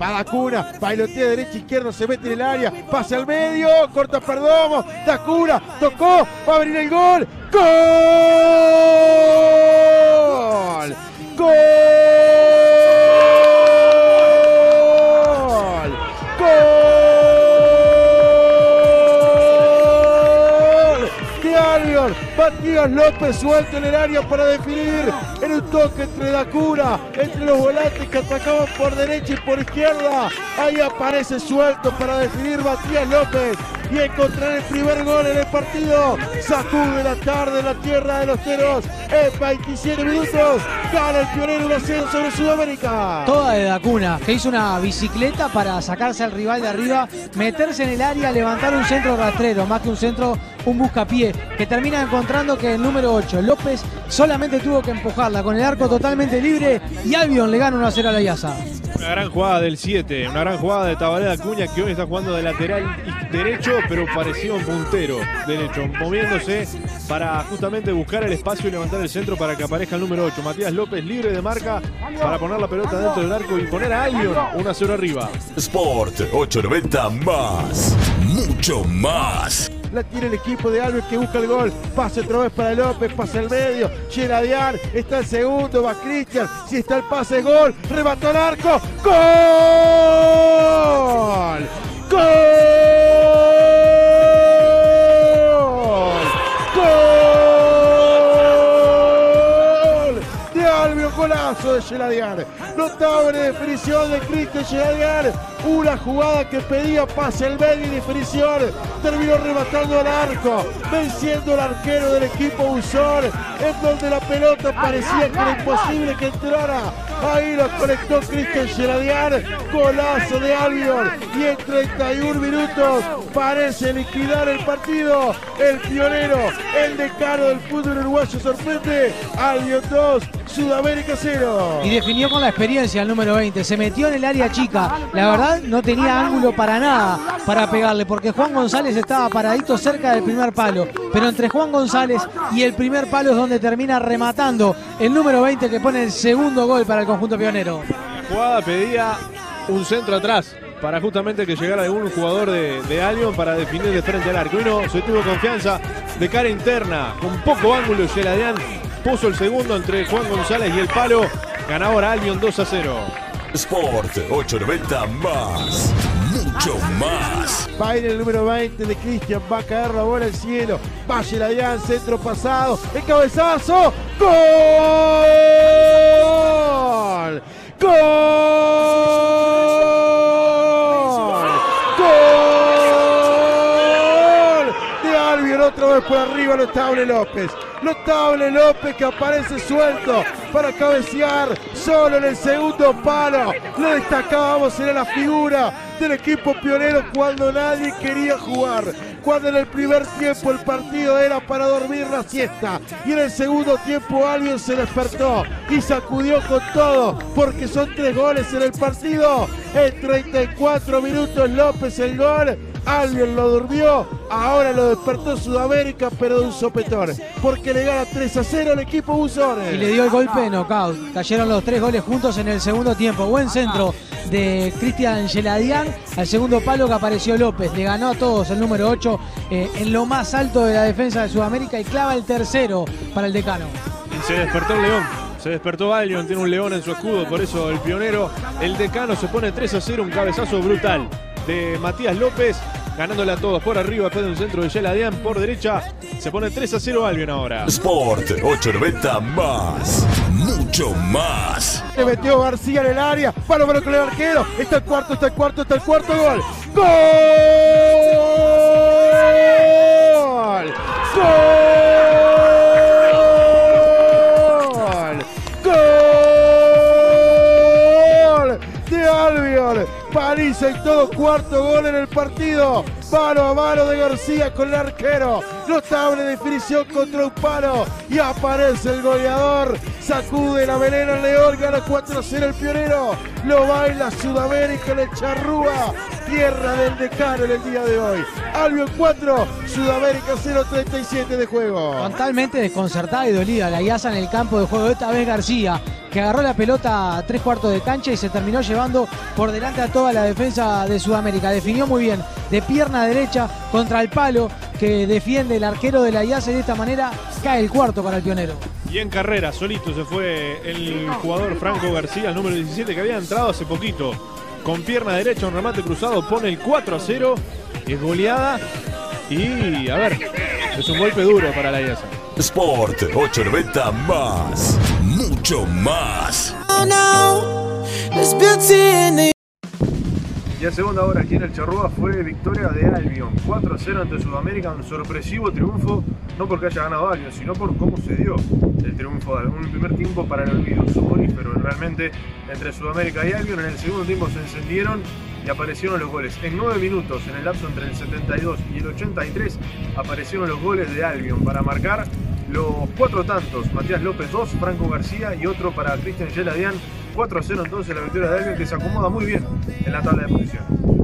Va Dacuna, bailotea derecha, izquierda, se mete en el área, pasa al medio, corta Perdomo, Dacuna, tocó, va a venir el gol. ¡Gol! ¡Gol! ¡Gol! De Albion, Matías López suelto en el área para definir en un toque entre Dacura, entre los volantes que atacaban por derecha y por izquierda. Ahí aparece suelto para definir Matías López y encontrar el primer gol en el partido. Sacude la tarde en la tierra de los teros. En 27 minutos gana el pionero 1-0 sobre Sudamérica. Toda de Dacuna, que hizo una bicicleta para sacarse al rival de arriba, meterse en el área, levantar un centro rastrero, más que un centro, un buscapié, que termina encontrando que el número 8, López, solamente tuvo que empujarla con el arco totalmente libre y Albion le gana 1-0 a la Yasa. Una gran jugada del 7, una gran jugada de Tabaré Acuña que hoy está jugando de lateral derecho, pero parecía un puntero derecho, moviéndose para justamente buscar el espacio y levantar el centro para que aparezca el número 8. Matías López libre de marca para poner la pelota dentro del arco y poner a Albion 1 0 arriba. Sport 890 más, mucho más. La tiene el equipo de Alves que busca el gol. Pase otra vez para López, pasa el medio. Geradian, está el segundo, va Cristian. Si está el pase, gol. Rebató el arco. ¡Gol! ¡Gol! Golazo de Geradian. Notable definición de Cristian Geradian. Una jugada que pedía pase medio y definición. Terminó rematando al arco, venciendo al arquero del equipo Usor, en donde la pelota parecía que era imposible que entrara. Ahí lo conectó Cristian Geradian, golazo de Albion. Y en 31 minutos parece liquidar el partido. El pionero, el decano del fútbol uruguayo sorprende. Albion 2, Sudamérica 0. Y definió con la experiencia el número 20. Se metió en el área chica. La verdad, no tenía ángulo para nada para pegarle, porque Juan González estaba paradito cerca del primer palo. Pero entre Juan González y el primer palo es donde termina rematando el número 20 que pone el segundo gol para el conjunto pionero. La jugada pedía un centro atrás para justamente que llegara algún jugador de, de Albion para definir de frente al arco. Y no, se tuvo confianza de cara interna, con poco ángulo. Geladian puso el segundo entre Juan González y el palo. Ganador Albion 2 a 0. Sport 890 más, mucho más. Va el número 20 de Cristian, va a caer la bola al cielo. Va Geradian, centro pasado, el cabezazo. ¡Gol! ¡Gol! Por arriba, notable López. Notable López que aparece suelto para cabecear solo en el segundo palo. Lo destacábamos, era la figura del equipo pionero cuando nadie quería jugar. Cuando en el primer tiempo el partido era para dormir la siesta. Y en el segundo tiempo alguien se despertó y sacudió con todo porque son tres goles en el partido. En 34 minutos López el gol. Alguien lo durmió, ahora lo despertó Sudamérica, pero de un sopetón, porque le gana 3 a 0 al equipo Buzones. Y le dio el golpe de knockout. Cayeron los tres goles juntos en el segundo tiempo. Buen centro de Cristian Geladian al segundo palo que apareció López. Le ganó a todos el número 8 eh, en lo más alto de la defensa de Sudamérica y clava el tercero para el decano. Y se despertó el león. Se despertó Albion, tiene un león en su escudo, por eso el pionero, el decano se pone 3 a 0, un cabezazo brutal de Matías López, ganándole a todos por arriba, después de un centro de Geladian por derecha, se pone 3 a 0 Albion ahora. Sport 890 más, mucho más. Le metió García en el área, palo para con el arquero, está el cuarto, está el cuarto, está el cuarto gol. ¡Gol! París en todo cuarto gol en el partido. Mano a mano de García con el arquero. Notable definición contra un palo. Y aparece el goleador. Sacude la melena León. Gana 4-0 el pionero. Lo baila Sudamérica en el Charrúa. Tierra del decano en el día de hoy. Albion 4, Sudamérica 0-37 de juego. Totalmente desconcertada y dolida la IASA en el campo de juego. Esta vez García, que agarró la pelota a tres cuartos de cancha y se terminó llevando por delante a toda la defensa de Sudamérica. Definió muy bien de pierna derecha contra el palo que defiende el arquero de la IASA y de esta manera cae el cuarto para el pionero. Y en carrera, solito se fue el jugador Franco García, el número 17, que había entrado hace poquito. Con pierna derecha, un remate cruzado, pone el 4 a 0. Es goleada. Y a ver, es un golpe duro para la IASA. Sport 890 más. Mucho más. Y a segunda hora aquí en el Charrúa fue victoria de Albion. 4 a 0 ante Sudamérica, un sorpresivo triunfo, no porque haya ganado Albion, sino por cómo se dio el triunfo de un primer tiempo para el olvido soporífero. Realmente entre Sudamérica y Albion en el segundo tiempo se encendieron y aparecieron los goles. En 9 minutos, en el lapso entre el 72 y el 83, aparecieron los goles de Albion para marcar los cuatro tantos. Matías López 2, Franco García y otro para Cristian Geladian. 4 a 0 entonces la victoria de Albion que se acomoda muy bien en la tabla de posiciones.